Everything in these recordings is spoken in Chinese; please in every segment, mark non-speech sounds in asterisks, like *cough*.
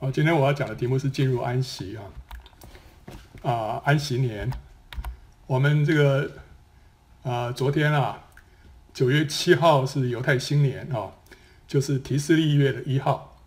好，今天我要讲的题目是进入安息啊，啊，安息年。我们这个啊，昨天啊，九月七号是犹太新年啊，就是提斯利月的一号。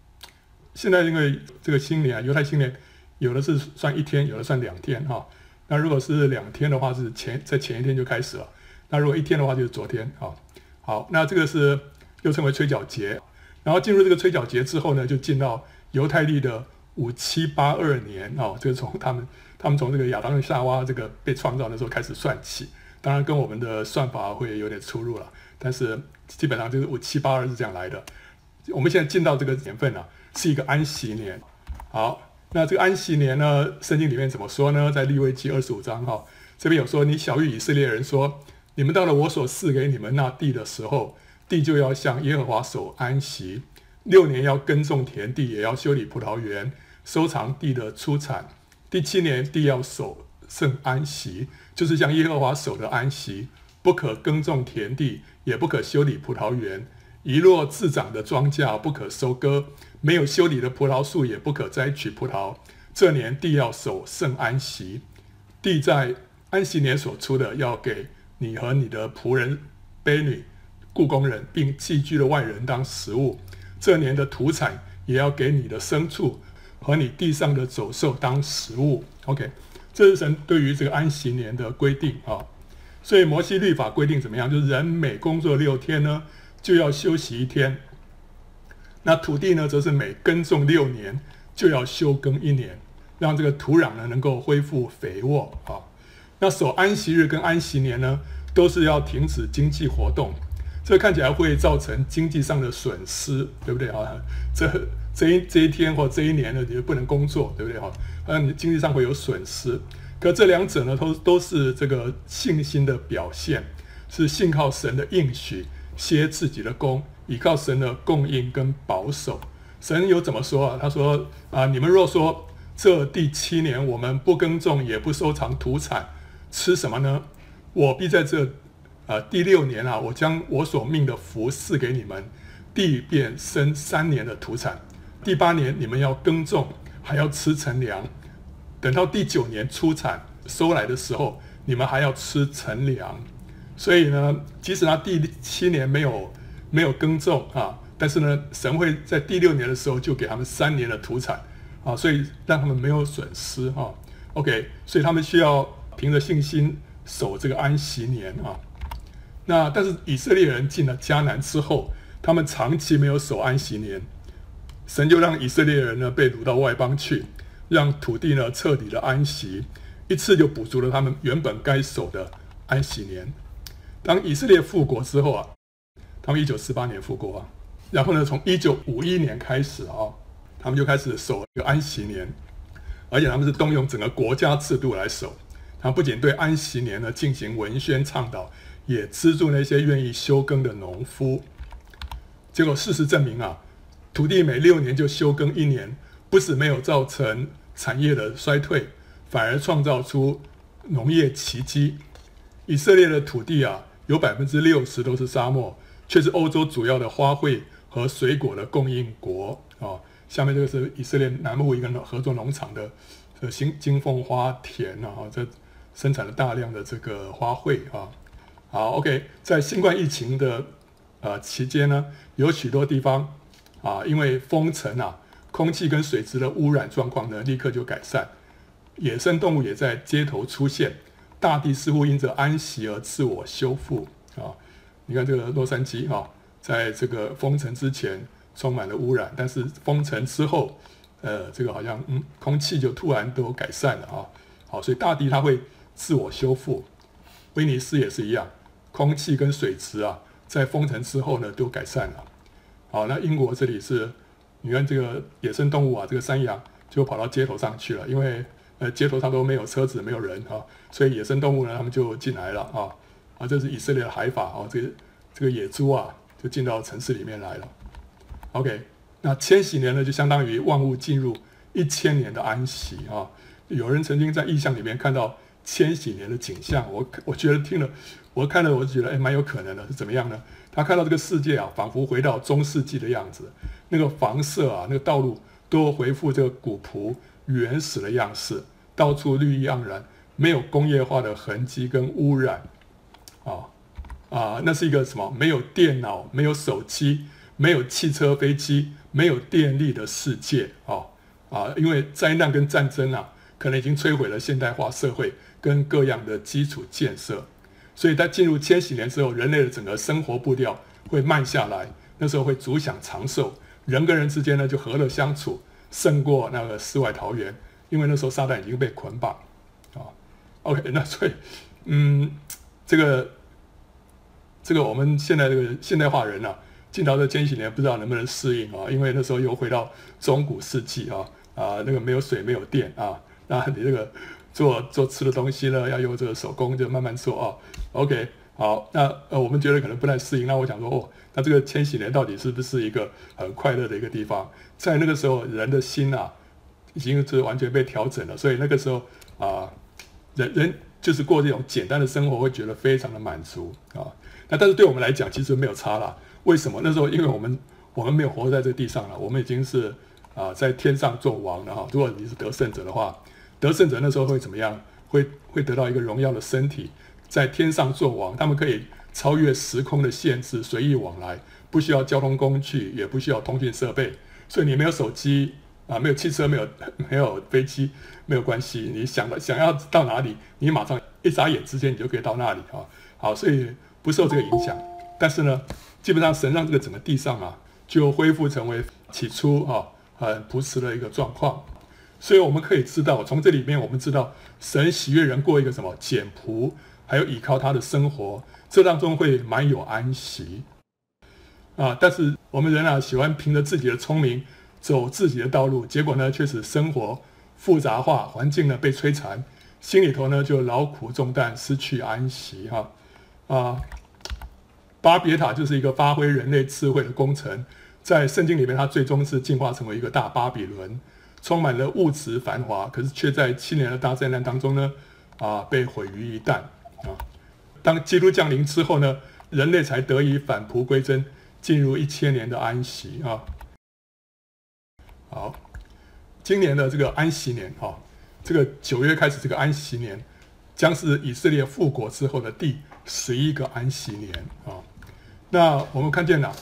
现在因为这个新年啊，犹太新年有的是算一天，有的算两天哈。那如果是两天的话，是前在前一天就开始了。那如果一天的话，就是昨天啊。好，那这个是又称为吹角节。然后进入这个吹角节之后呢，就进到犹太历的五七八二年哦，就是从他们他们从这个亚当夏娃这个被创造的时候开始算起。当然跟我们的算法会有点出入了，但是基本上就是五七八二是这样来的。我们现在进到这个年份啊，是一个安息年。好，那这个安息年呢，圣经里面怎么说呢？在利未记二十五章哈，这边有说：“你晓諭以色列人说，你们到了我所赐给你们那地的时候。”地就要向耶和华守安息，六年要耕种田地，也要修理葡萄园，收藏地的出产。第七年地要守圣安息，就是像耶和华守的安息，不可耕种田地，也不可修理葡萄园。遗落自长的庄稼不可收割，没有修理的葡萄树也不可摘取葡萄。这年地要守圣安息，地在安息年所出的，要给你和你的仆人、婢女。雇工人并寄居的外人当食物，这年的土产也要给你的牲畜和你地上的走兽当食物。OK，这是神对于这个安息年的规定啊。所以摩西律法规定怎么样？就是人每工作六天呢，就要休息一天。那土地呢，则是每耕种六年就要休耕一年，让这个土壤呢能够恢复肥沃啊。那守安息日跟安息年呢，都是要停止经济活动。这看起来会造成经济上的损失，对不对啊？这这一这一天或这一年呢，你就不能工作，对不对哈？那，你经济上会有损失。可这两者呢，都都是这个信心的表现，是信靠神的应许，歇自己的工，依靠神的供应跟保守。神有怎么说啊？他说啊，你们若说这第七年我们不耕种也不收藏土产，吃什么呢？我必在这。啊，第六年啊，我将我所命的福赐给你们，地便生三年的土产。第八年你们要耕种，还要吃陈粮。等到第九年出产收来的时候，你们还要吃陈粮。所以呢，即使他第七年没有没有耕种啊，但是呢，神会在第六年的时候就给他们三年的土产啊，所以让他们没有损失哈。OK，所以他们需要凭着信心守这个安息年啊。那但是以色列人进了迦南之后，他们长期没有守安息年，神就让以色列人呢被掳到外邦去，让土地呢彻底的安息，一次就补足了他们原本该守的安息年。当以色列复国之后啊，他们一九四八年复国啊，然后呢从一九五一年开始啊，他们就开始守一个安息年，而且他们是动用整个国家制度来守，他不仅对安息年呢进行文宣倡导。也资助那些愿意休耕的农夫，结果事实证明啊，土地每六年就休耕一年，不止没有造成产业的衰退，反而创造出农业奇迹。以色列的土地啊，有百分之六十都是沙漠，却是欧洲主要的花卉和水果的供应国啊。下面这个是以色列南部一个合作农场的这金金凤花田啊，这生产了大量的这个花卉啊。好，OK，在新冠疫情的呃期间呢，有许多地方啊，因为封城啊，空气跟水质的污染状况呢，立刻就改善，野生动物也在街头出现，大地似乎因着安息而自我修复啊。你看这个洛杉矶啊，在这个封城之前充满了污染，但是封城之后，呃，这个好像嗯，空气就突然都改善了啊。好，所以大地它会自我修复，威尼斯也是一样。空气跟水池啊，在封城之后呢，都改善了。好，那英国这里是，你看这个野生动物啊，这个山羊就跑到街头上去了，因为呃街头上都没有车子，没有人、啊，所以野生动物呢，他们就进来了啊。啊，这是以色列的海法啊，这个这个野猪啊，就进到城市里面来了。OK，那千禧年呢，就相当于万物进入一千年的安息啊。有人曾经在异象里面看到千禧年的景象，我我觉得听了。我看了，我就觉得哎，蛮有可能的，是怎么样呢？他看到这个世界啊，仿佛回到中世纪的样子，那个房舍啊，那个道路都恢复这个古朴原始的样式，到处绿意盎然，没有工业化的痕迹跟污染，啊啊，那是一个什么？没有电脑，没有手机，没有汽车、飞机，没有电力的世界，啊啊，因为灾难跟战争啊，可能已经摧毁了现代化社会跟各样的基础建设，所以在进入千禧年之后，人类的整个生活步调会慢下来，那时候会主享长寿。人跟人之间呢，就和乐相处，胜过那个世外桃源。因为那时候撒旦已经被捆绑，啊，OK，*laughs* 那所以，嗯，这个，这个我们现在这个现代化人啊，进到这千禧年，不知道能不能适应啊？因为那时候又回到中古世纪啊，啊，那个没有水，没有电啊，那你这个做做吃的东西呢，要用这个手工，就慢慢做啊，OK。好，那呃，我们觉得可能不太适应。那我想说，哦，那这个千禧年到底是不是一个很快乐的一个地方？在那个时候，人的心啊，已经是完全被调整了。所以那个时候啊，人人就是过这种简单的生活，会觉得非常的满足啊。那但是对我们来讲，其实没有差了。为什么？那时候因为我们我们没有活在这地上了，我们已经是啊在天上做王了哈。如果你是得胜者的话，得胜者那时候会怎么样？会会得到一个荣耀的身体。在天上做王，他们可以超越时空的限制，随意往来，不需要交通工具，也不需要通讯设备。所以你没有手机啊，没有汽车，没有没有飞机，没有关系。你想想要到哪里，你马上一眨眼之间，你就可以到那里啊。好，所以不受这个影响。但是呢，基本上神让这个整个地上啊，就恢复成为起初啊很朴实的一个状况。所以我们可以知道，从这里面我们知道，神喜悦人过一个什么简朴。还有依靠他的生活，这当中会蛮有安息啊。但是我们人啊，喜欢凭着自己的聪明走自己的道路，结果呢，却使生活复杂化，环境呢被摧残，心里头呢就劳苦重担，失去安息哈啊。巴别塔就是一个发挥人类智慧的工程，在圣经里面，它最终是进化成为一个大巴比伦，充满了物质繁华，可是却在七年的大灾难当中呢啊，被毁于一旦。啊，当基督降临之后呢，人类才得以返璞归真，进入一千年的安息啊。好，今年的这个安息年啊，这个九月开始这个安息年，将是以色列复国之后的第十一个安息年啊。那我们看见了，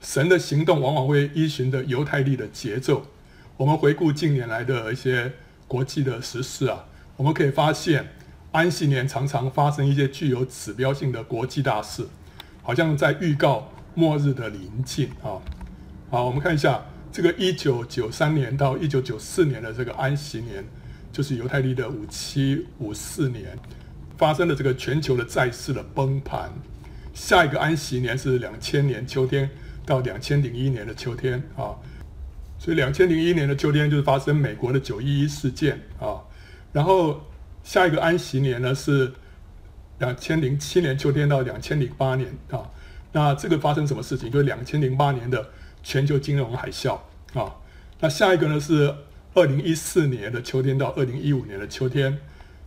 神的行动往往会依循着犹太历的节奏。我们回顾近年来的一些国际的时事啊，我们可以发现。安息年常常发生一些具有指标性的国际大事，好像在预告末日的临近啊。好，我们看一下这个一九九三年到一九九四年的这个安息年，就是犹太历的五七五四年发生的这个全球的债市的崩盘。下一个安息年是两千年秋天到两千零一年的秋天啊，所以两千零一年的秋天就是发生美国的九一一事件啊，然后。下一个安息年呢是两千零七年秋天到两千零八年啊，那这个发生什么事情？就是两千零八年的全球金融海啸啊。那下一个呢是二零一四年的秋天到二零一五年的秋天。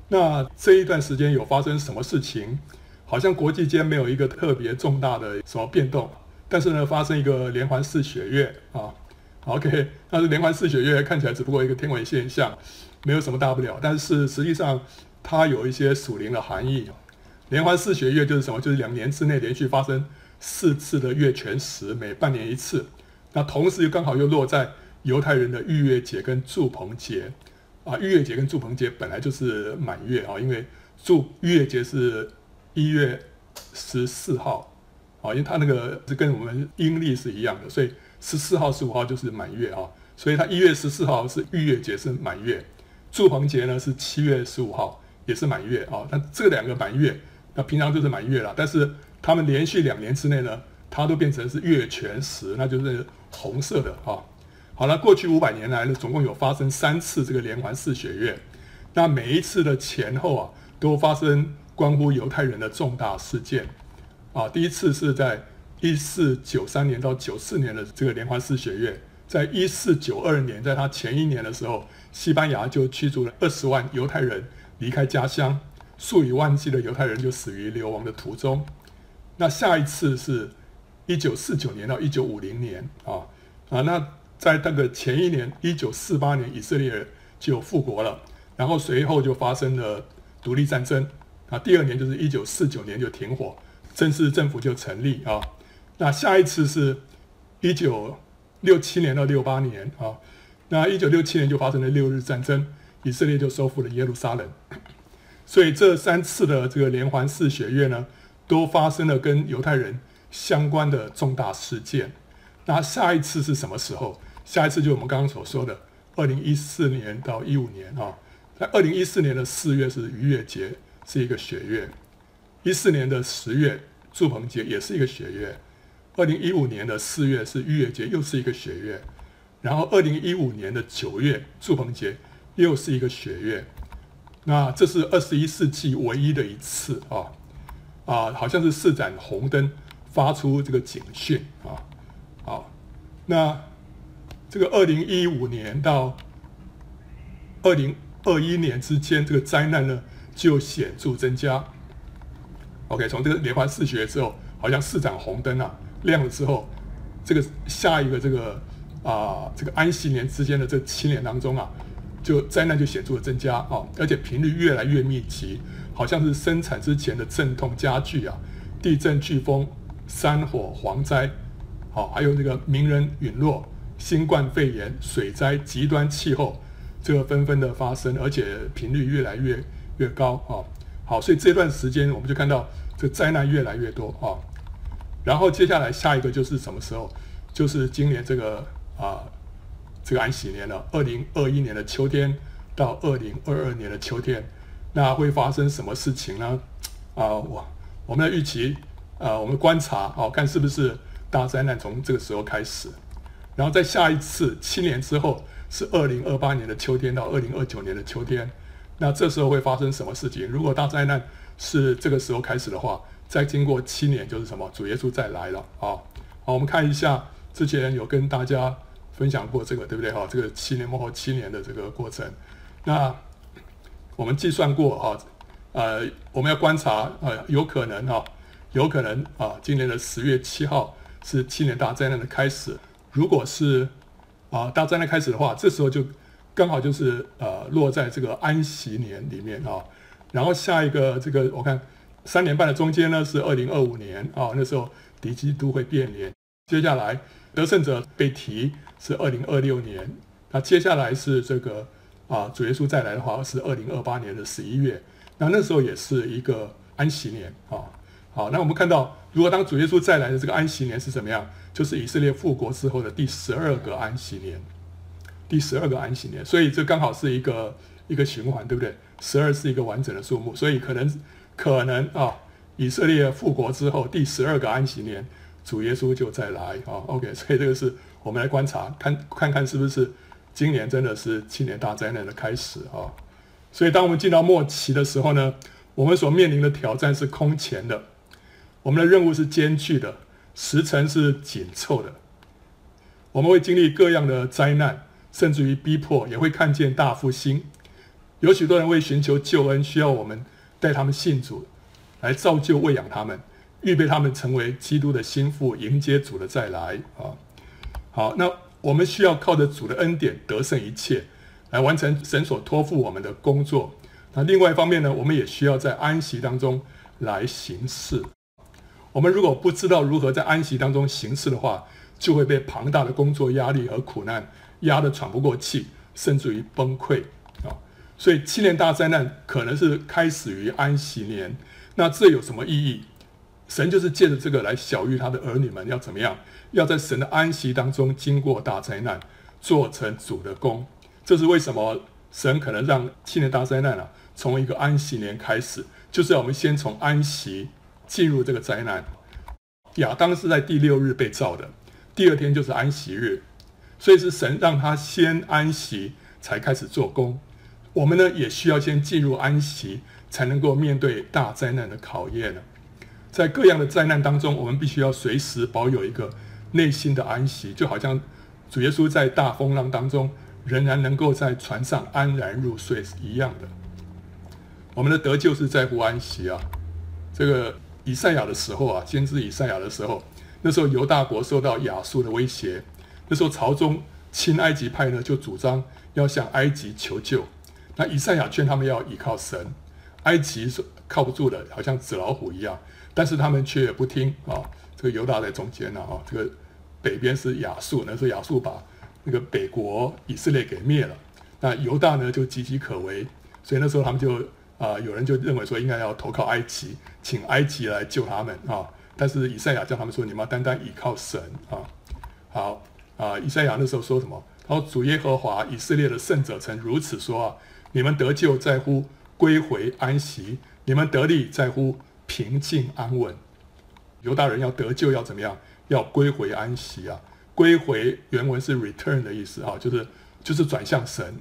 那这一段时间有发生什么事情？好像国际间没有一个特别重大的什么变动，但是呢发生一个连环式血月啊。OK，但是连环四血月看起来只不过一个天文现象。没有什么大不了，但是实际上它有一些属灵的含义。连环四血月就是什么？就是两年之内连续发生四次的月全食，每半年一次。那同时又刚好又落在犹太人的逾越节跟祝棚节啊。逾越节跟祝棚节本来就是满月啊，因为祝逾越节是一月十四号啊，因为它那个是跟我们阴历是一样的，所以十四号、十五号就是满月啊。所以它一月十四号是逾越节，是满月。祝棚节呢是七月十五号，也是满月啊。那这两个满月，那平常就是满月了。但是他们连续两年之内呢，它都变成是月全食，那就是红色的啊。好了，过去五百年来呢，总共有发生三次这个连环式血月。那每一次的前后啊，都发生关乎犹太人的重大事件啊。第一次是在一四九三年到九四年的这个连环式血月，在一四九二年，在他前一年的时候。西班牙就驱逐了二十万犹太人离开家乡，数以万计的犹太人就死于流亡的途中。那下一次是一九四九年到一九五零年啊啊，那在那个前一年，一九四八年，以色列就复国了，然后随后就发生了独立战争。啊，第二年就是一九四九年就停火，正式政府就成立啊。那下一次是一九六七年到六八年啊。那一九六七年就发生了六日战争，以色列就收复了耶路撒冷。*coughs* 所以这三次的这个连环四血月呢，都发生了跟犹太人相关的重大事件。那下一次是什么时候？下一次就我们刚刚所说的，二零一四年到一五年啊，在二零一四年的四月是逾越节，是一个血月；一四年的十月祝棚节也是一个血月；二零一五年的四月是逾越节，又是一个血月；然后二零一五年的九月祝棚节又是一个血月。那这是二十一世纪唯一的一次啊啊，好像是四盏红灯发出这个警讯啊，好，那。这个二零一五年到二零二一年之间，这个灾难呢就显著增加。OK，从这个连环四学之后，好像四盏红灯啊亮了之后，这个下一个这个啊、这个安息年之间的这七年当中啊，就灾难就显著的增加啊，而且频率越来越密集，好像是生产之前的阵痛加剧啊，地震、飓风、山火、蝗灾，好，还有这个名人陨落。新冠肺炎、水灾、极端气候，这个纷纷的发生，而且频率越来越越高啊！好，所以这段时间我们就看到这灾难越来越多啊。然后接下来下一个就是什么时候？就是今年这个啊，这个安息年了，二零二一年的秋天到二零二二年的秋天，那会发生什么事情呢？啊，我我们的预期啊，我们观察啊，看是不是大灾难从这个时候开始。然后在下一次七年之后是二零二八年的秋天到二零二九年的秋天，那这时候会发生什么事情？如果大灾难是这个时候开始的话，再经过七年就是什么？主耶稣再来了啊！好，我们看一下之前有跟大家分享过这个，对不对？哈，这个七年末后七年的这个过程，那我们计算过啊，呃，我们要观察呃，有可能哈，有可能啊，今年的十月七号是七年大灾难的开始。如果是啊大灾难开始的话，这时候就刚好就是呃落在这个安息年里面啊。然后下一个这个我看三年半的中间呢是二零二五年啊，那时候敌基督会变脸。接下来得胜者被提是二零二六年，那接下来是这个啊主耶稣再来的话是二零二八年的十一月，那那时候也是一个安息年啊。好，那我们看到如果当主耶稣再来的这个安息年是怎么样？就是以色列复国之后的第十二个安息年，第十二个安息年，所以这刚好是一个一个循环，对不对？十二是一个完整的数目，所以可能可能啊，以色列复国之后第十二个安息年，主耶稣就再来啊。OK，*laughs* 所以这个是我们来观察，看看看是不是今年真的是七年大灾难的开始啊。所以当我们进到末期的时候呢，我们所面临的挑战是空前的，我们的任务是艰巨的。时程是紧凑的，我们会经历各样的灾难，甚至于逼迫，也会看见大复兴。有许多人为寻求救恩，需要我们带他们信主，来造就、喂养他们，预备他们成为基督的心腹，迎接主的再来。啊，好，那我们需要靠着主的恩典得胜一切，来完成神所托付我们的工作。那另外一方面呢，我们也需要在安息当中来行事。我们如果不知道如何在安息当中行事的话，就会被庞大的工作压力和苦难压得喘不过气，甚至于崩溃！所以七年大灾难可能是开始于安息年。那这有什么意义？神就是借着这个来晓諭他的儿女们要怎么样，要在神的安息当中经过大灾难，做成主的工。这是为什么神可能让七年大灾难啊，从一个安息年开始，就是要我们先从安息。进入这个灾难，亚当是在第六日被造的，第二天就是安息日，所以是神让他先安息，才开始做工。我们呢也需要先进入安息，才能够面对大灾难的考验呢。在各样的灾难当中，我们必须要随时保有一个内心的安息，就好像主耶稣在大风浪当中仍然能够在船上安然入睡是一样的。我们的得救是在乎安息啊，这个。以赛亚的时候啊，先知以赛亚的时候，那时候犹大国受到亚述的威胁，那时候朝中亲埃及派呢就主张要向埃及求救。那以赛亚劝他们要依靠神，埃及是靠不住的，好像纸老虎一样，但是他们却不听啊。这个犹大在中间呢啊，这个北边是亚述，那是亚述把那个北国以色列给灭了。那犹大呢就岌岌可危，所以那时候他们就啊、有人就认为说应该要投靠埃及，请埃及来救他们啊。但是以赛亚叫他们说，你们要单单依靠神啊。好啊，以赛亚那时候说什么？他说主耶和华以色列的圣者曾如此说啊。你们得救在乎归回安息，你们得力在乎平静安稳。犹大人要得救要怎么样？要归回安息啊！归回原文是 return 的意思啊，就是就是转向神。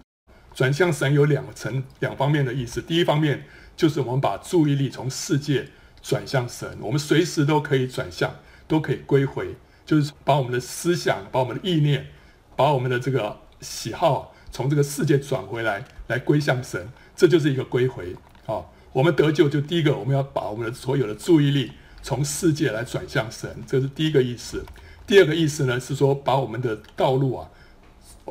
转向神有两层两方面的意思。第一方面就是我们把注意力从世界转向神，我们随时都可以转向，都可以归回，就是把我们的思想、把我们的意念、把我们的这个喜好。从这个世界转回来，来归向神，这就是一个归回啊！我们得救就第一个，我们要把我们的所有的注意力从世界来转向神，这是第一个意思。第二个意思呢，是说把我们的道路啊，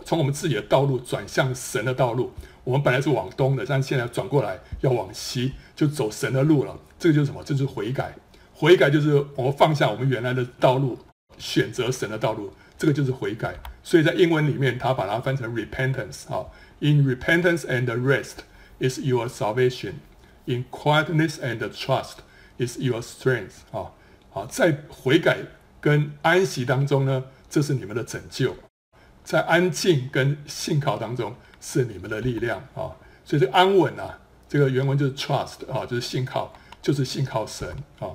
从我们自己的道路转向神的道路。我们本来是往东的，但现在转过来要往西，就走神的路了。这个就是什么？这就是悔改。悔改就是我们放下我们原来的道路，选择神的道路。这个就是悔改，所以在英文里面，他把它翻成 repentance 啊。In repentance and rest is your salvation. In quietness and trust is your strength 啊。好，在悔改跟安息当中呢，这是你们的拯救；在安静跟信靠当中，是你们的力量啊。所以这安稳啊，这个原文就是 trust 啊，就是信靠，就是信靠神啊。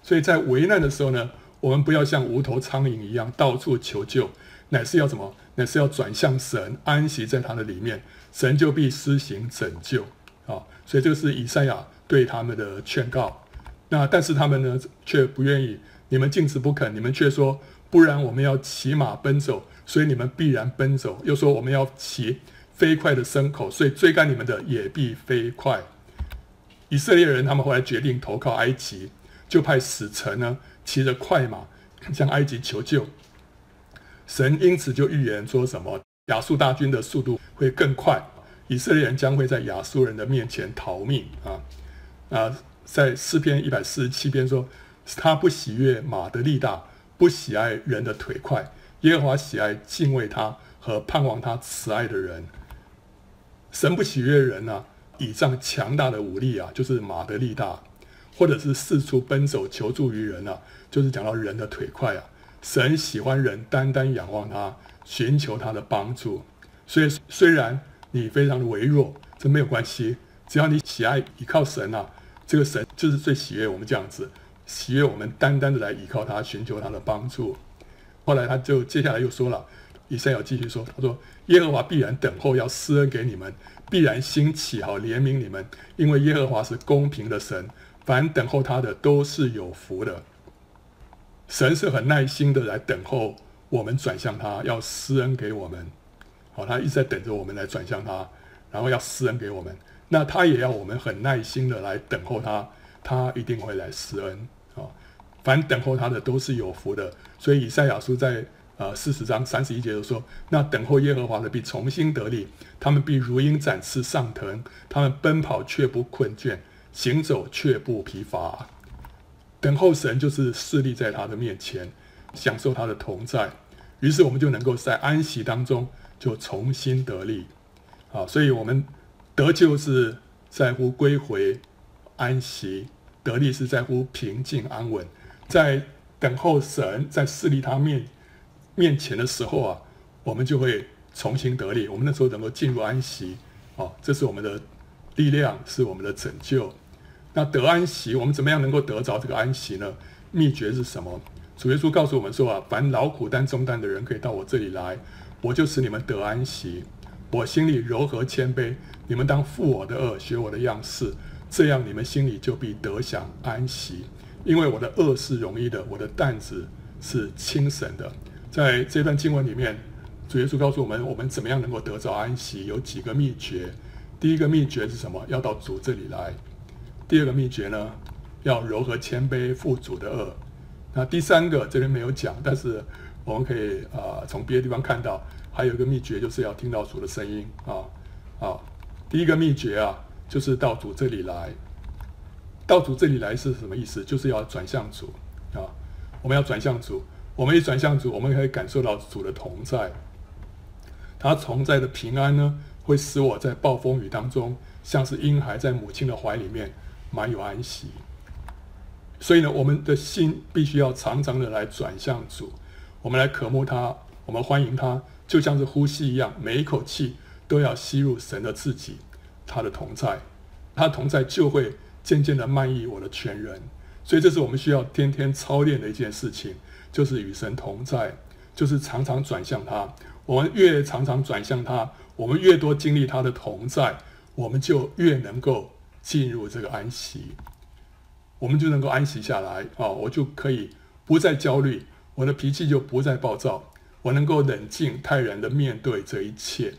所以在危难的时候呢，我们不要像无头苍蝇一样到处求救，乃是要什么？乃是要转向神，安息在他的里面，神就必施行拯救啊！所以这个是以赛亚对他们的劝告。那但是他们呢，却不愿意。你们禁止不肯，你们却说，不然我们要骑马奔走，所以你们必然奔走。又说我们要骑飞快的牲口，所以追赶你们的也必飞快。以色列人他们后来决定投靠埃及，就派使臣呢。骑着快马 *laughs* 向埃及求救，神因此就预言说什么亚述大军的速度会更快，以色列人将会在亚述人的面前逃命啊！啊，在诗篇一百四十七篇说，他不喜悦马的力大，不喜爱人的腿快，耶和华喜爱敬畏他和盼望他慈爱的人。神不喜悦人啊，倚仗强大的武力啊，就是马的力大。或者是四处奔走求助于人啊，就是讲到人的腿快啊。神喜欢人单单仰望他，寻求他的帮助。所以虽然你非常的微弱，这没有关系，只要你喜爱依靠神啊，这个神就是最喜悦我们这样子，喜悦我们单单的来依靠他，寻求他的帮助。后来他就接下来又说了，以赛亚继续说，他说耶和华必然等候要施恩给你们，必然兴起好怜悯你们，因为耶和华是公平的神。凡等候他的都是有福的，神是很耐心的来等候我们转向他，要施恩给我们。好，他一直在等着我们来转向他，然后要施恩给我们。那他也要我们很耐心的来等候他，他一定会来施恩。啊，凡等候他的都是有福的。所以以赛亚书在呃四十章三十一节就说：那等候耶和华的必重新得力，他们必如鹰展翅上腾，他们奔跑却不困倦。行走却不疲乏，等候神就是侍立在他的面前，享受他的同在，于是我们就能够在安息当中就重新得力。啊，所以我们得救是在乎归回安息，得力是在乎平静安稳。在等候神在侍立他面面前的时候啊，我们就会重新得力。我们那时候能够进入安息，啊，这是我们的力量，是我们的拯救。那得安息，我们怎么样能够得着这个安息呢？秘诀是什么？主耶稣告诉我们说啊，凡劳苦担重担的人，可以到我这里来，我就使你们得安息。我心里柔和谦卑，你们当负我的轭，学我的样式，这样你们心里就必得享安息。因为我的轭是容易的，我的担子是轻省的。在这段经文里面，主耶稣告诉我们，我们怎么样能够得着安息？有几个秘诀。第一个秘诀是什么？要到主这里来。第二个秘诀呢，要柔和谦卑，负主的轭。那第三个这边没有讲，但是我们可以啊、从别的地方看到，还有一个秘诀，就是要听到主的声音啊啊！第一个秘诀啊，就是到主这里来。到主这里来是什么意思？就是要转向主啊！我们要转向主，我们一转向主，我们可以感受到主的同在。他同在的平安呢，会使我在暴风雨当中，像是婴孩在母亲的怀里面，满有安息。所以呢，我们的心必须要常常的来转向主，我们来渴慕他，我们欢迎他，就像是呼吸一样，每一口气都要吸入神的自己，他的同在，他同在就会渐渐的漫溢我的全人。所以这是我们需要天天操练的一件事情，就是与神同在，就是常常转向他。我们越常常转向他，我们越多经历他的同在，我们就越能够进入这个安息。我们就能够安息下来啊！我就可以不再焦虑，我的脾气就不再暴躁，我能够冷静泰然地面对这一切，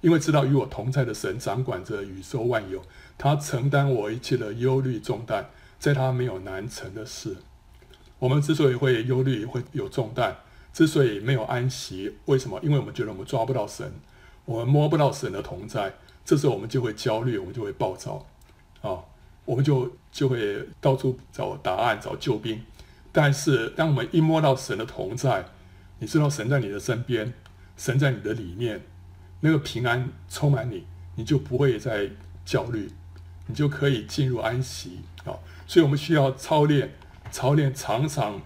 因为知道与我同在的神掌管着宇宙万有，他承担我一切的忧虑重担，在他没有难成的事。我们之所以会忧虑，会有重担，之所以没有安息，为什么？因为我们觉得我们抓不到神，我们摸不到神的同在，这时候我们就会焦虑，我们就会暴躁啊！我们就就会到处找答案、找救兵，但是当我们一摸到神的同在，你知道神在你的身边，神在你的里面，那个平安充满你，你就不会再焦虑，你就可以进入安息啊！所以我们需要操练、操练，常常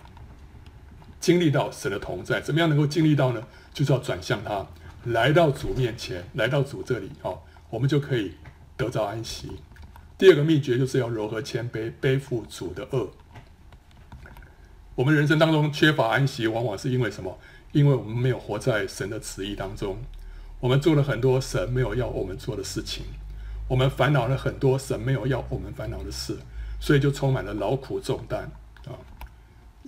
经历到神的同在。怎么样能够经历到呢？就是要转向他，来到主面前，来到主这里啊，我们就可以得到安息。第二个秘诀就是要柔和谦卑，背负主的轭。我们人生当中缺乏安息，往往是因为什么？因为我们没有活在神的旨意当中。我们做了很多神没有要我们做的事情，我们烦恼了很多神没有要我们烦恼的事，所以就充满了劳苦重担啊。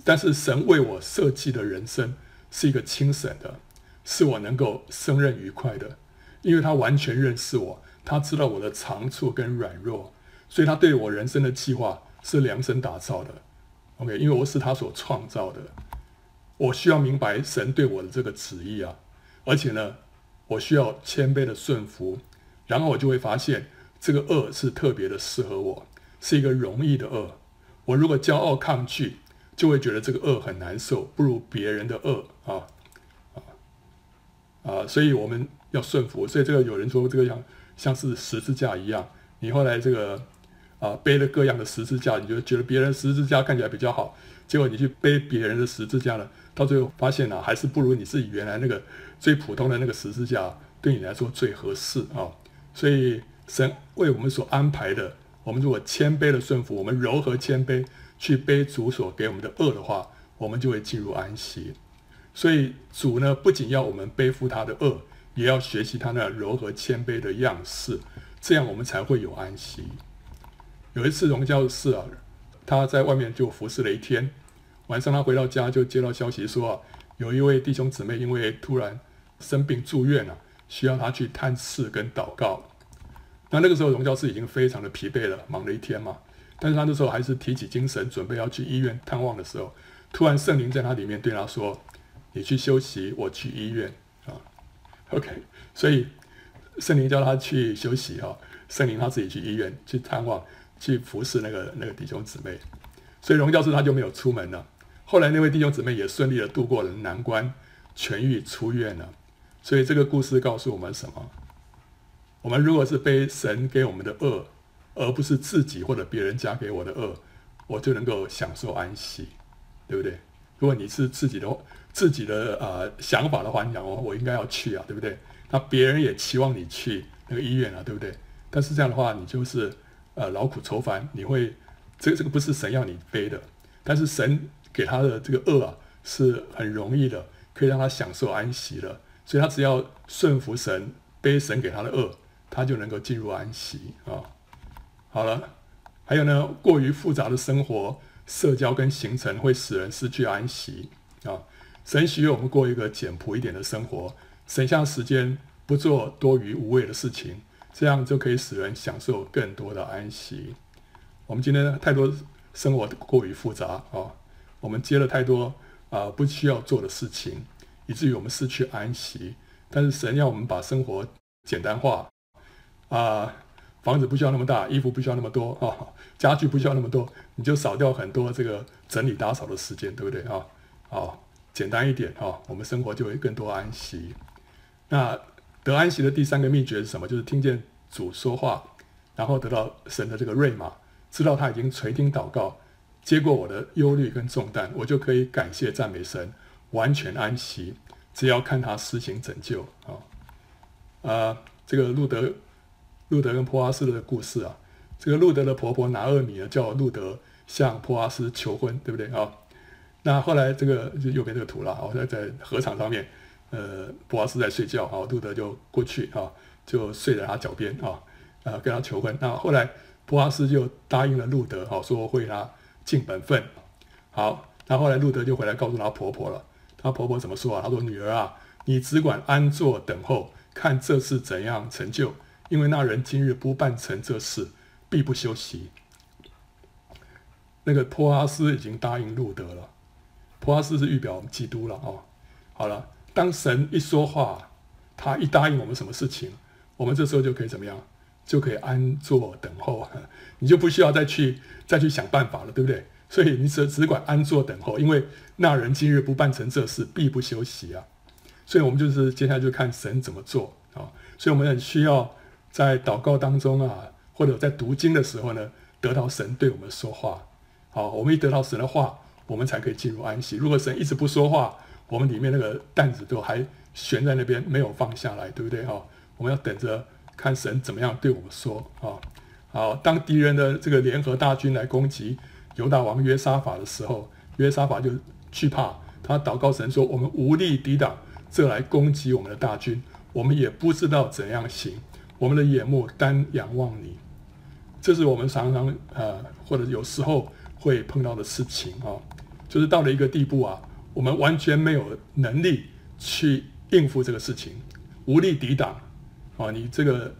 但是神为我设计的人生是一个轻省的，是我能够胜任愉快的，因为他完全认识我，他知道我的长处跟软弱。所以他对我人生的计划是量身打造的，OK，因为我是他所创造的，我需要明白神对我的这个旨意啊，而且呢，我需要谦卑的顺服，然后我就会发现这个恶是特别的适合我，是一个容易的恶。我如果骄傲抗拒，就会觉得这个恶很难受，不如别人的恶啊啊啊！所以我们要顺服。所以这个有人说这个像像是十字架一样，你后来这个。啊，背了各样的十字架，你就觉得别人十字架看起来比较好，结果你去背别人的十字架呢，到最后发现呢、还是不如你自己原来那个最普通的那个十字架对你来说最合适啊。所以神为我们所安排的，我们如果谦卑的顺服，我们柔和谦卑去背主所给我们的轭的话，我们就会进入安息。所以主呢，不仅要我们背负他的轭，也要学习他那柔和谦卑的样式，这样我们才会有安息。有一次，荣教士啊，他在外面就服侍了一天，晚上他回到家就接到消息说，有一位弟兄姊妹因为突然生病住院了，需要他去探视跟祷告。那那个时候，荣教士已经非常的疲惫了，忙了一天嘛，但是他那时候还是提起精神，准备要去医院探望的时候，突然圣灵在他里面对他说：“你去休息，我去医院啊。” OK，所以圣灵叫他去休息啊，圣灵他自己去医院去探望。去服侍那个那个弟兄姊妹，所以荣教授他就没有出门了。后来那位弟兄姊妹也顺利的度过了难关，痊愈出院了。所以这个故事告诉我们什么？我们如果是背神给我们的恶，而不是自己或者别人加给我的恶，我就能够享受安息，对不对？如果你是自己的自己的呃想法的话，你讲我我应该要去啊，对不对？那别人也期望你去那个医院啊，对不对？但是这样的话，你就是。呃，劳苦愁烦，你会，这个这个不是神要你背的，但是神给他的这个恶啊，是很容易的，可以让他享受安息的，所以他只要顺服神，背神给他的恶，他就能够进入安息啊。好了，还有呢，过于复杂的生活、社交跟行程会使人失去安息啊。神许愿我们过一个简朴一点的生活，省下时间，不做多余无谓的事情。这样就可以使人享受更多的安息。我们今天太多生活过于复杂啊、我们接了太多啊、不需要做的事情，以至于我们失去安息。但是神要我们把生活简单化啊，房子不需要那么大，衣服不需要那么多啊，家具不需要那么多，你就少掉很多这个整理打扫的时间，对不对啊？好，简单一点哈，我们生活就会更多安息。那得安息的第三个秘诀是什么？就是听见主说话，然后得到神的这个瑞玛，知道他已经垂听祷告，接过我的忧虑跟重担，我就可以感谢赞美神，完全安息。只要看他施行拯救啊，啊，这个路德，路德跟波阿斯的故事啊，这个路德的婆婆拿厄米呢，叫路德向波阿斯求婚，对不对啊？那后来这个右边这个图了，我在在禾场上面，呃，博阿斯在睡觉啊，路德就过去啊，就睡在他脚边啊，啊，跟他求婚。那后来博阿斯就答应了路德，好说会他尽本分。好，那后来路德就回来告诉他婆婆了。他婆婆怎么说啊？她说：“女儿啊，你只管安坐等候，看这事怎样成就。因为那人今日不办成这事，必不休息。”那个波阿斯已经答应路德了。波阿斯是预表基督了哦。好了，当神一说话，他一答应我们什么事情，我们这时候就可以怎么样？就可以安坐等候，你就不需要再去再去想办法了，对不对？所以你只只管安坐等候，因为那人今日不办成这事，必不休息啊。所以，我们就是接下来就看神怎么做啊。所以，我们很需要在祷告当中啊，或者在读经的时候呢，得到神对我们说话。好，我们一得到神的话，我们才可以进入安息。如果神一直不说话，我们里面那个担子都还悬在那边，没有放下来，对不对啊？我们要等着看神怎么样对我们说啊。好，当敌人的这个联合大军来攻击。犹大王约沙法的时候，约沙法就惧怕，他祷告神说：“我们无力抵挡这来攻击我们的大军，我们也不知道怎样行，我们的眼目单仰望你。”这是我们常常呃，或者有时候会碰到的事情啊、就是到了一个地步啊，我们完全没有能力去应付这个事情，无力抵挡啊、你这个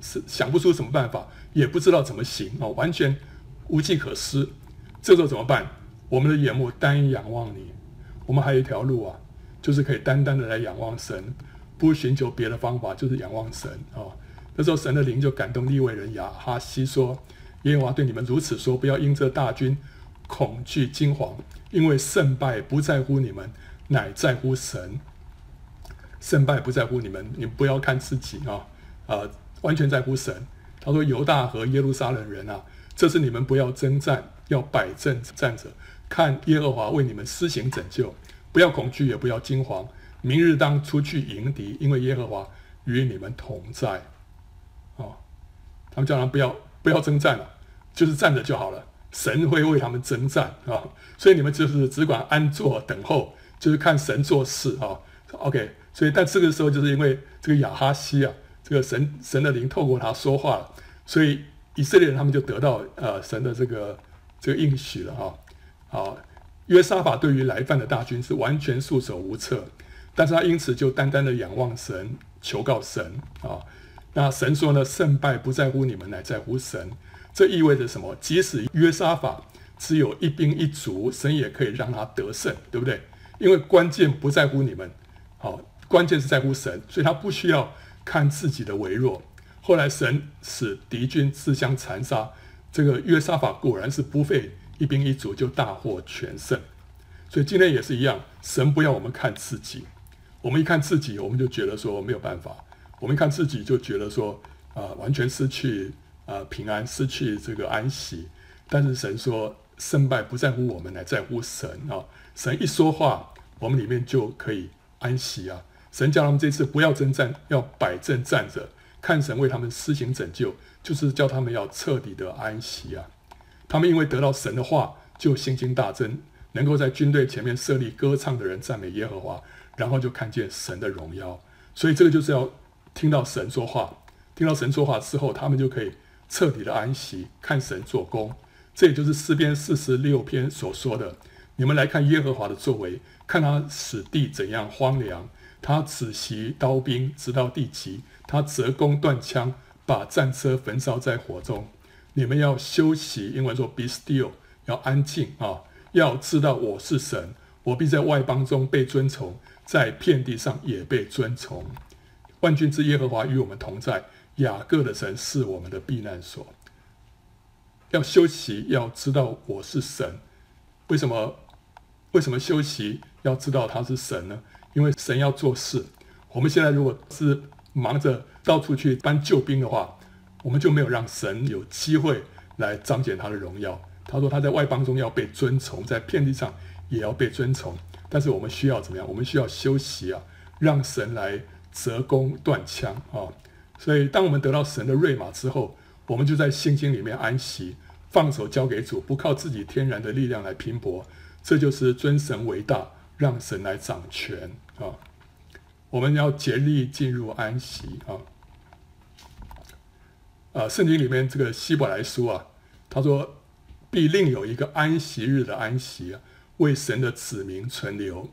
是想不出什么办法，也不知道怎么行啊、完全无计可施。这时候怎么办？我们的眼目单仰望你。我们还有一条路啊，就是可以单单的来仰望神，不寻求别的方法，就是仰望神啊、那时候神的灵就感动利未人雅哈西说：“耶和华对你们如此说，不要因这大军恐惧惊惶，因为胜败不在乎你们，乃在乎神。胜败不在乎你们，你不要看自己啊啊、完全在乎神。”他说：“犹大和耶路撒冷人啊，这是你们不要征战。”要摆正站着，看耶和华为你们施行拯救，不要恐惧，也不要惊惶。明日当出去迎敌，因为耶和华与你们同在。哦，他们叫他不要不要征战了，就是站着就好了。神会为他们征战啊、所以你们就是只管安坐等候，就是看神做事啊、OK，所以但这个时候就是因为这个亚哈西啊，这个神神的灵透过他说话了，所以以色列人他们就得到呃神的这个。这个应许了哈，好，约沙法对于来犯的大军是完全束手无策，但是他因此就单单的仰望神，求告神啊。那神说呢，胜败不在乎你们，乃在乎神。这意味着什么？即使约沙法只有一兵一卒，神也可以让他得胜，对不对？因为关键不在乎你们，好，关键是在乎神，所以他不需要看自己的微弱。后来神使敌军自相残杀。这个约沙法果然是不费一兵一卒就大获全胜，所以今天也是一样，神不要我们看自己，我们一看自己，我们就觉得说没有办法，我们一看自己就觉得说啊、完全失去、呃、平安，失去这个安息。但是神说胜败不在乎我们，乃在乎神啊！神一说话，我们里面就可以安息啊！神叫他们这次不要征战，要摆正站着。看神为他们施行拯救，就是叫他们要彻底的安息啊！他们因为得到神的话，就信心大增，能够在军队前面设立歌唱的人赞美耶和华，然后就看见神的荣耀。所以这个就是要听到神说话，听到神说话之后，他们就可以彻底的安息，看神做工。这也就是诗篇四十六篇所说的：“你们来看耶和华的作为，看他使地怎样荒凉，他止息刀兵，直到地极。”他折弓断枪，把战车焚烧在火中。你们要休息，英文说 “be still”，要安静啊！要知道我是神，我必在外邦中被尊崇，在遍地上也被尊崇。万军之耶和华与我们同在，雅各的神是我们的避难所。要休息，要知道我是神。为什么？为什么休息？要知道他是神呢？因为神要做事。我们现在如果是忙着到处去搬救兵的话，我们就没有让神有机会来彰显他的荣耀。他说他在外邦中要被尊崇，在遍地上也要被尊崇。但是我们需要怎么样？我们需要休息啊，让神来折弓断枪啊。所以当我们得到神的锐马之后，我们就在信心里面安息，放手交给主，不靠自己天然的力量来拼搏。这就是尊神为大，让神来掌权啊。我们要竭力进入安息啊。啊，圣经里面这个希伯来书啊，他说。必另有一个安息日的安息啊，为神的子民存留。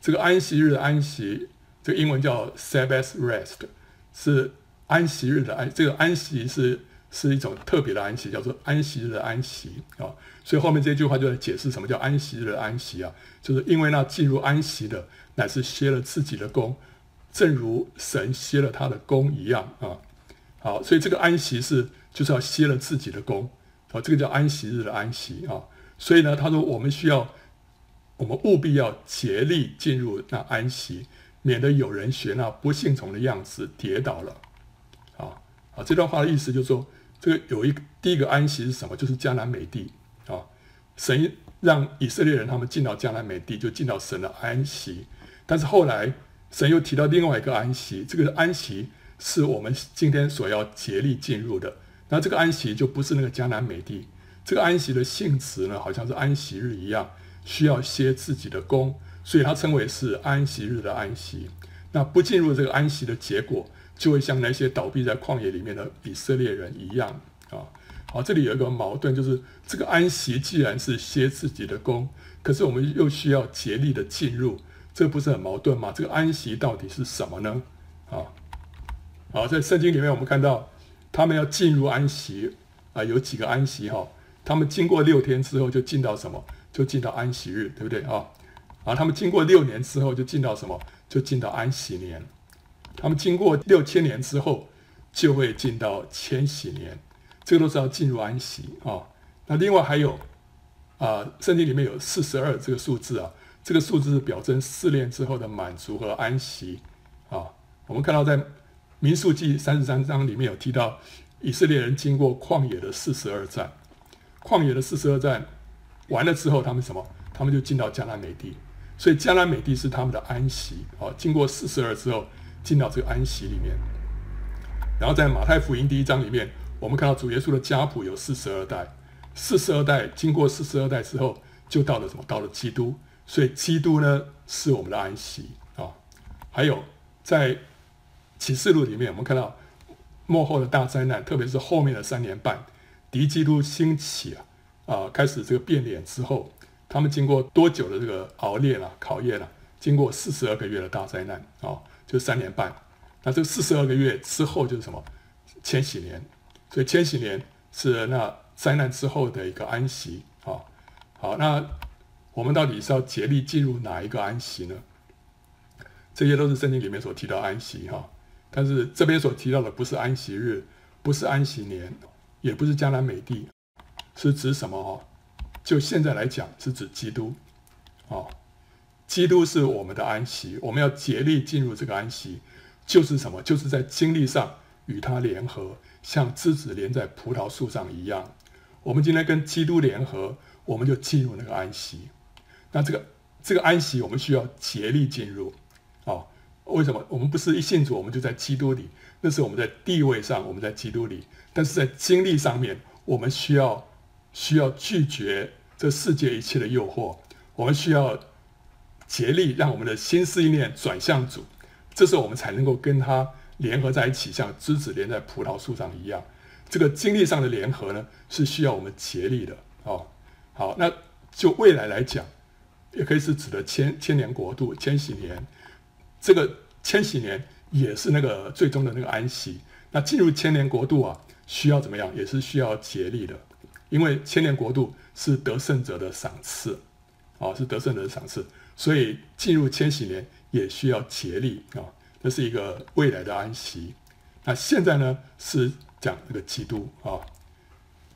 这个安息日的安息，这个英文叫 Sabbath rest，是安息日的安。这个安息是是一种特别的安息，叫做安息日的安息啊。所以后面这句话就在解释什么叫安息日的安息啊，就是因为那进入安息的乃是歇了自己的工，正如神歇了他的工一样啊。好，所以这个安息是就是要歇了自己的工。哦，这个叫安息日的安息啊，所以呢，他说我们需要，我们务必要竭力进入那安息，免得有人学那不信从的样子跌倒了。啊，这段话的意思就是说，这个有一个第一个安息是什么？就是迦南美地啊，神让以色列人他们进到迦南美地，就进到神的安息。但是后来神又提到另外一个安息，这个安息是我们今天所要竭力进入的。那这个安息就不是那个迦南美地，这个安息的性质呢，好像是安息日一样，需要歇自己的工，所以它称为是安息日的安息。那不进入这个安息的结果，就会像那些倒闭在旷野里面的以色列人一样啊。好，这里有一个矛盾，就是这个安息既然是歇自己的工，可是我们又需要竭力的进入，这不是很矛盾吗？这个安息到底是什么呢？啊，好，在圣经里面我们看到。他们要进入安息啊、有几个安息哈？他们经过六天之后就进到什么？就进到安息日，对不对啊？啊，他们经过六年之后就进到什么？就进到安息年。他们经过六千年之后就会进到千禧年，这个都是要进入安息啊。那另外还有啊，圣经里面有四十二这个数字啊，这个数字是表征试炼之后的满足和安息啊。我们看到在。民数记三十三章里面有提到，以色列人经过旷野的四十二战，旷野的四十二战完了之后，他们什么？他们就进到迦南美地，所以迦南美地是他们的安息。啊，经过四十二之后，进到这个安息里面。然后在马太福音第一章里面，我们看到主耶稣的家谱有四十二代，四十二代经过四十二代之后，就到了什么？到了基督。所以基督呢，是我们的安息啊。还有在。启示录里面，我们看到幕后的大灾难，特别是后面的三年半，敌基督兴起啊，啊，开始这个变脸之后，他们经过多久的这个熬炼啊、考验啊？经过四十二个月的大灾难啊，就三年半。那这四十二个月之后就是什么？千禧年。所以千禧年是那灾难之后的一个安息啊。好，那我们到底是要竭力进入哪一个安息呢？这些都是圣经里面所提到安息哈。但是这边所提到的不是安息日，不是安息年，也不是迦南美地，是指什么？哦，就现在来讲，是指基督。哦，基督是我们的安息，我们要竭力进入这个安息，就是什么？就是在经历上与他联合，像枝子连在葡萄树上一样。我们今天跟基督联合，我们就进入那个安息。那这个这个安息，我们需要竭力进入。哦。为什么我们不是一信主，我们就在基督里？那是我们在地位上，我们在基督里；但是在经历上面，我们需要需要拒绝这世界一切的诱惑，我们需要竭力让我们的心思意念转向主，这时候我们才能够跟他联合在一起，像枝子连在葡萄树上一样。这个经历上的联合呢，是需要我们竭力的。哦，好，那就未来来讲，也可以是指的千千年国度、千禧年。这个千禧年也是那个最终的那个安息。那进入千年国度啊，需要怎么样？也是需要竭力的，因为千年国度是得胜者的赏赐，啊，是得胜者的赏赐。所以进入千禧年也需要竭力啊。那是一个未来的安息。那现在呢是讲这个基督啊。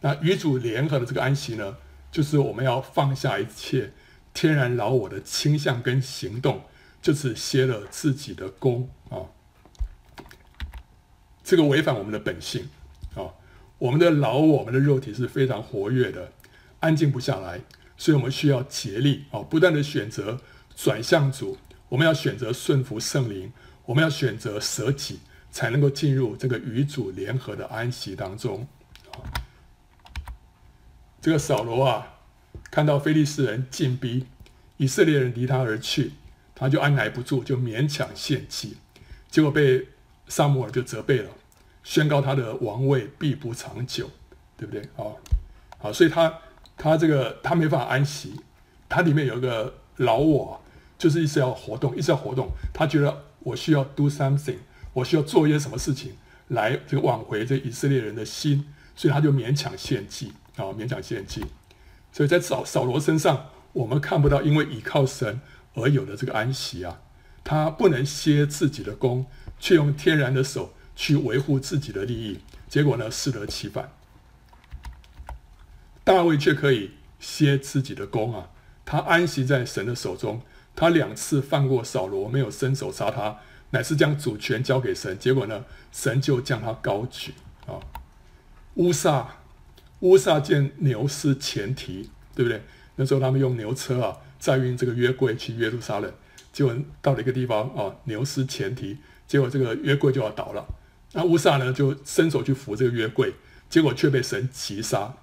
那与主联合的这个安息呢，就是我们要放下一切天然老我的倾向跟行动，就是歇了自己的功啊。这个违反我们的本性啊，我们的老我，我们的肉体是非常活跃的，安静不下来，所以我们需要竭力啊，不断的选择转向主，我们要选择顺服圣灵，我们要选择舍己，才能够进入这个与主联合的安息当中。这个扫罗啊，看到非利士人进逼，以色列人离他而去，他就按捺不住，就勉强献祭，结果被撒母耳就责备了，宣告他的王位必不长久，对不对？啊，好，所以他他这个他没办法安息，他里面有一个老我，就是一直要活动，一直要活动，他觉得我需要 do something，我需要做一些什么事情来这个挽回这以色列人的心，所以他就勉强献祭。啊，勉强献祭，所以在扫扫罗身上，我们看不到因为倚靠神而有的这个安息啊，他不能歇自己的功，却用天然的手去维护自己的利益，结果呢，适得其反。大卫却可以歇自己的功啊，他安息在神的手中，他两次放过扫罗，没有伸手杀他，乃是将主权交给神，结果呢，神就将他高举啊，乌撒。乌撒见牛失前蹄，对不对？那时候他们用牛车啊载运这个约柜去耶路撒冷，结果到了一个地方啊，牛失前蹄，结果这个约柜就要倒了。那乌撒呢就伸手去扶这个约柜，结果却被神击杀。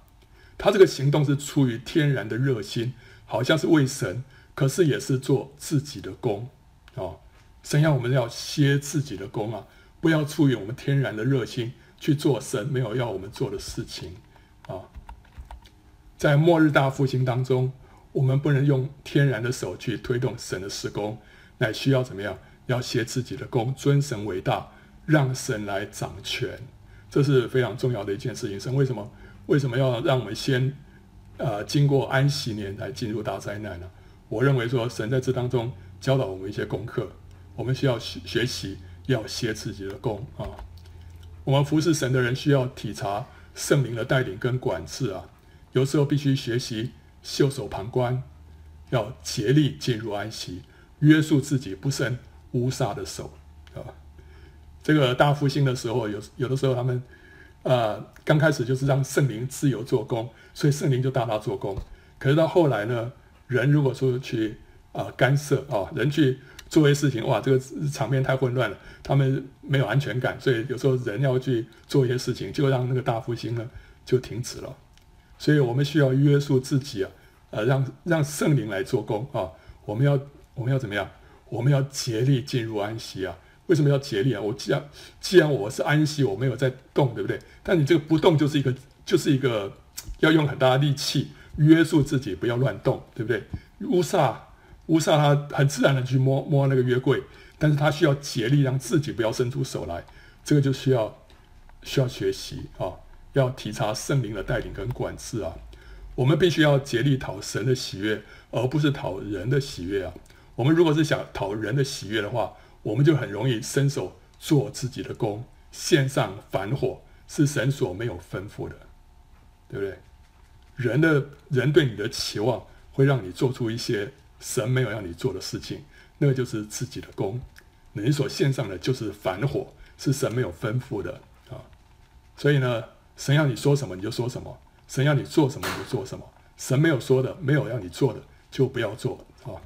他这个行动是出于天然的热心，好像是为神，可是也是做自己的功啊。神要我们要歇自己的功啊，不要出于我们天然的热心去做神没有要我们做的事情。啊，在末日大复兴当中，我们不能用天然的手去推动神的施工，乃需要怎么样？要歇自己的功，尊神为大，让神来掌权，这是非常重要的一件事情。神为什么为什么要让我们先呃经过安息年来进入大灾难呢？我认为说神在这当中教导我们一些功课，我们需要学学习要歇自己的功啊。我们服侍神的人需要体察。圣灵的带领跟管制啊，有时候必须学习袖手旁观，要竭力进入安息，约束自己不伸乌撒的手啊。这个大复兴的时候，有有的时候他们呃刚开始就是让圣灵自由做工，所以圣灵就大大做工。可是到后来呢，人如果说去啊、干涉啊，人去做一些事情，哇，这个场面太混乱了，他们没有安全感，所以有时候人要去做一些事情，就让那个大复兴呢就停止了。所以我们需要约束自己啊，呃，让让圣灵来做工啊。我们要我们要怎么样？我们要竭力进入安息啊。为什么要竭力啊？我既然既然我是安息，我没有在动，对不对？但你这个不动就是一个就是一个要用很大的力气约束自己，不要乱动，对不对？乌撒。乌撒他很自然的去摸摸那个约柜，但是他需要竭力让自己不要伸出手来，这个就需要需要学习啊，要体察圣灵的带领跟管制啊。我们必须要竭力讨神的喜悦，而不是讨人的喜悦啊。我们如果是想讨人的喜悦的话，我们就很容易伸手做自己的工，献上反火，是神所没有吩咐的，对不对？人的人对你的期望会让你做出一些。神没有让你做的事情，那就是自己的功。你所献上的就是反火，是神没有吩咐的啊。所以呢，神要你说什么你就说什么，神要你做什么你就做什么。神没有说的，没有让你做的，就不要做啊。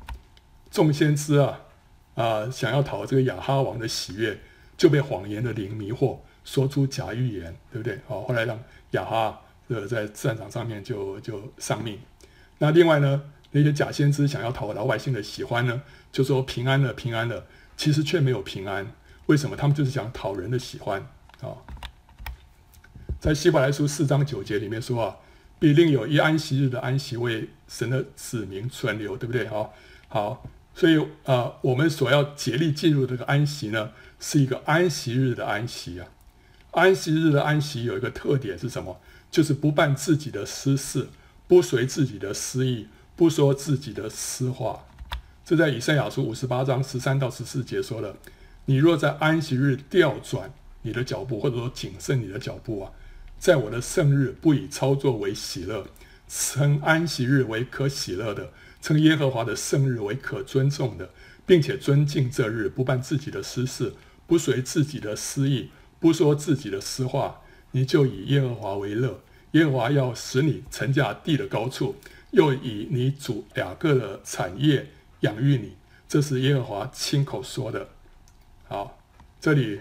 众先知啊啊，想要讨这个亚哈王的喜悦，就被谎言的灵迷惑，说出假预言，对不对？好，后来让亚哈呃在战场上面就就丧命。那另外呢？那些假先知想要讨老百姓的喜欢呢，就说平安了，平安了，其实却没有平安。为什么？他们就是想讨人的喜欢啊。在希伯来书四章九节里面说啊，必另有一安息日的安息为神的子民存留，对不对？好，好，所以、呃，我们所要竭力进入这个安息呢，是一个安息日的安息啊。安息日的安息有一个特点是什么？就是不办自己的私事，不随自己的私意。不说自己的私话，这在以赛亚书五十八章十三到十四节说了。你若在安息日调转你的脚步，或者说谨慎你的脚步啊，在我的圣日不以操作为喜乐，称安息日为可喜乐的，称耶和华的圣日为可尊重的，并且尊敬这日，不办自己的私事，不随自己的私意，不说自己的私话，你就以耶和华为乐。耶和华要使你成家地的高处，又以你主雅各的产业养育你。这是耶和华亲口说的。好，这里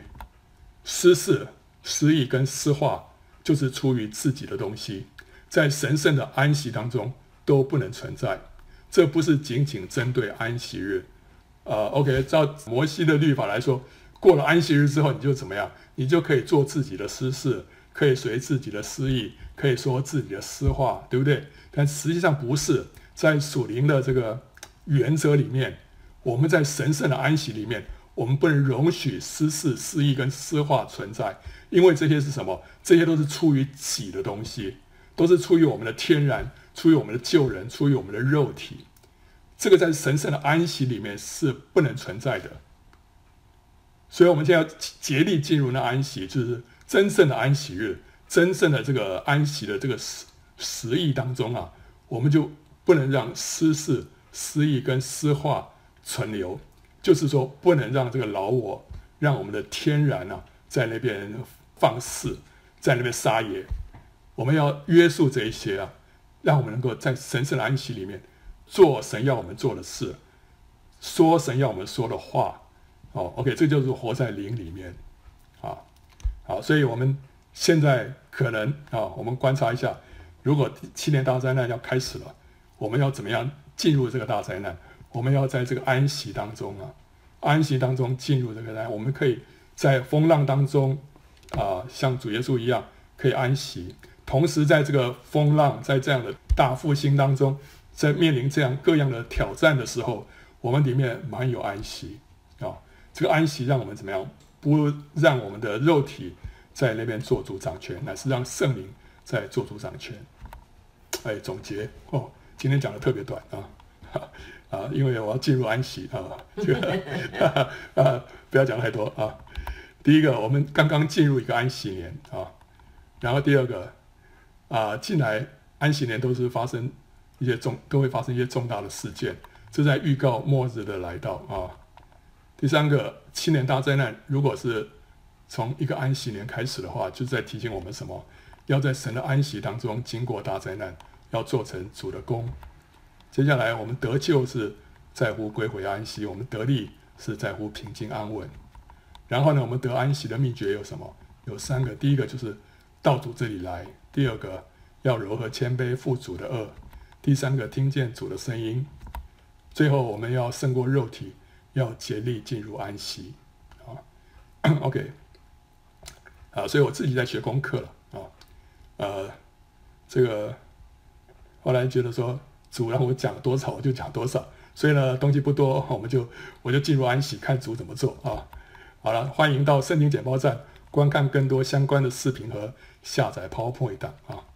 私事、私意跟私话，就是出于自己的东西，在神圣的安息当中都不能存在。这不是仅仅针对安息日。呃，OK，照摩西的律法来说，过了安息日之后，你就怎么样？你就可以做自己的私事，可以随自己的私意，可以说自己的私话，对不对？但实际上不是，在属灵的这个原则里面，我们在神圣的安息里面。我们不能容许私事、私意跟私话存在，因为这些是什么？这些都是出于己的东西，都是出于我们的天然，出于我们的旧人，出于我们的肉体。这个在神圣的安息里面是不能存在的。所以，我们现在要竭力进入那安息，就是真正的安息日，真正的这个安息的这个时时意当中啊，我们就不能让私事、私意跟私话存留。就是说，不能让这个老我，让我们的天然啊，在那边放肆，在那边撒野。我们要约束这一些啊，让我们能够在神圣的安息里面做神要我们做的事，说神要我们说的话。哦，OK，这就是活在灵里面啊。好，所以我们现在可能啊，我们观察一下，如果七年大灾难要开始了，我们要怎么样进入这个大灾难？我们要在这个安息当中啊，安息当中进入这个呢，我们可以在风浪当中啊，像主耶稣一样可以安息。同时，在这个风浪在这样的大复兴当中，在面临这样各样的挑战的时候，我们里面满有安息啊。这个安息让我们怎么样？不让我们的肉体在那边做主掌权，乃是让圣灵在做主掌权。哎，总结哦，今天讲的特别短啊。*laughs* 啊，因为我要进入安息啊，这 *laughs* 个啊，不要讲太多啊。第一个，我们刚刚进入一个安息年啊，然后第二个啊，进来安息年都是发生一些重，都会发生一些重大的事件，这在预告末日的来到啊。第三个，七年大灾难，如果是从一个安息年开始的话，就在提醒我们什么？要在神的安息当中经过大灾难，要做成主的工。接下来，我们得救是在乎归回安息；我们得力是在乎平静安稳。然后呢，我们得安息的秘诀有什么？有三个：第一个就是到主这里来；第二个要柔和谦卑，负主的恶；第三个听见主的声音。最后，我们要胜过肉体，要竭力进入安息。啊，*clears throat* OK，啊，所以我自己在学功课了啊，呃，这个后来觉得说。主让我讲多少我就讲多少，所以呢，东西不多，我们就我就进入安息，看主怎么做啊。好了，欢迎到圣经简报站观看更多相关的视频和下载 PowerPoint 档啊。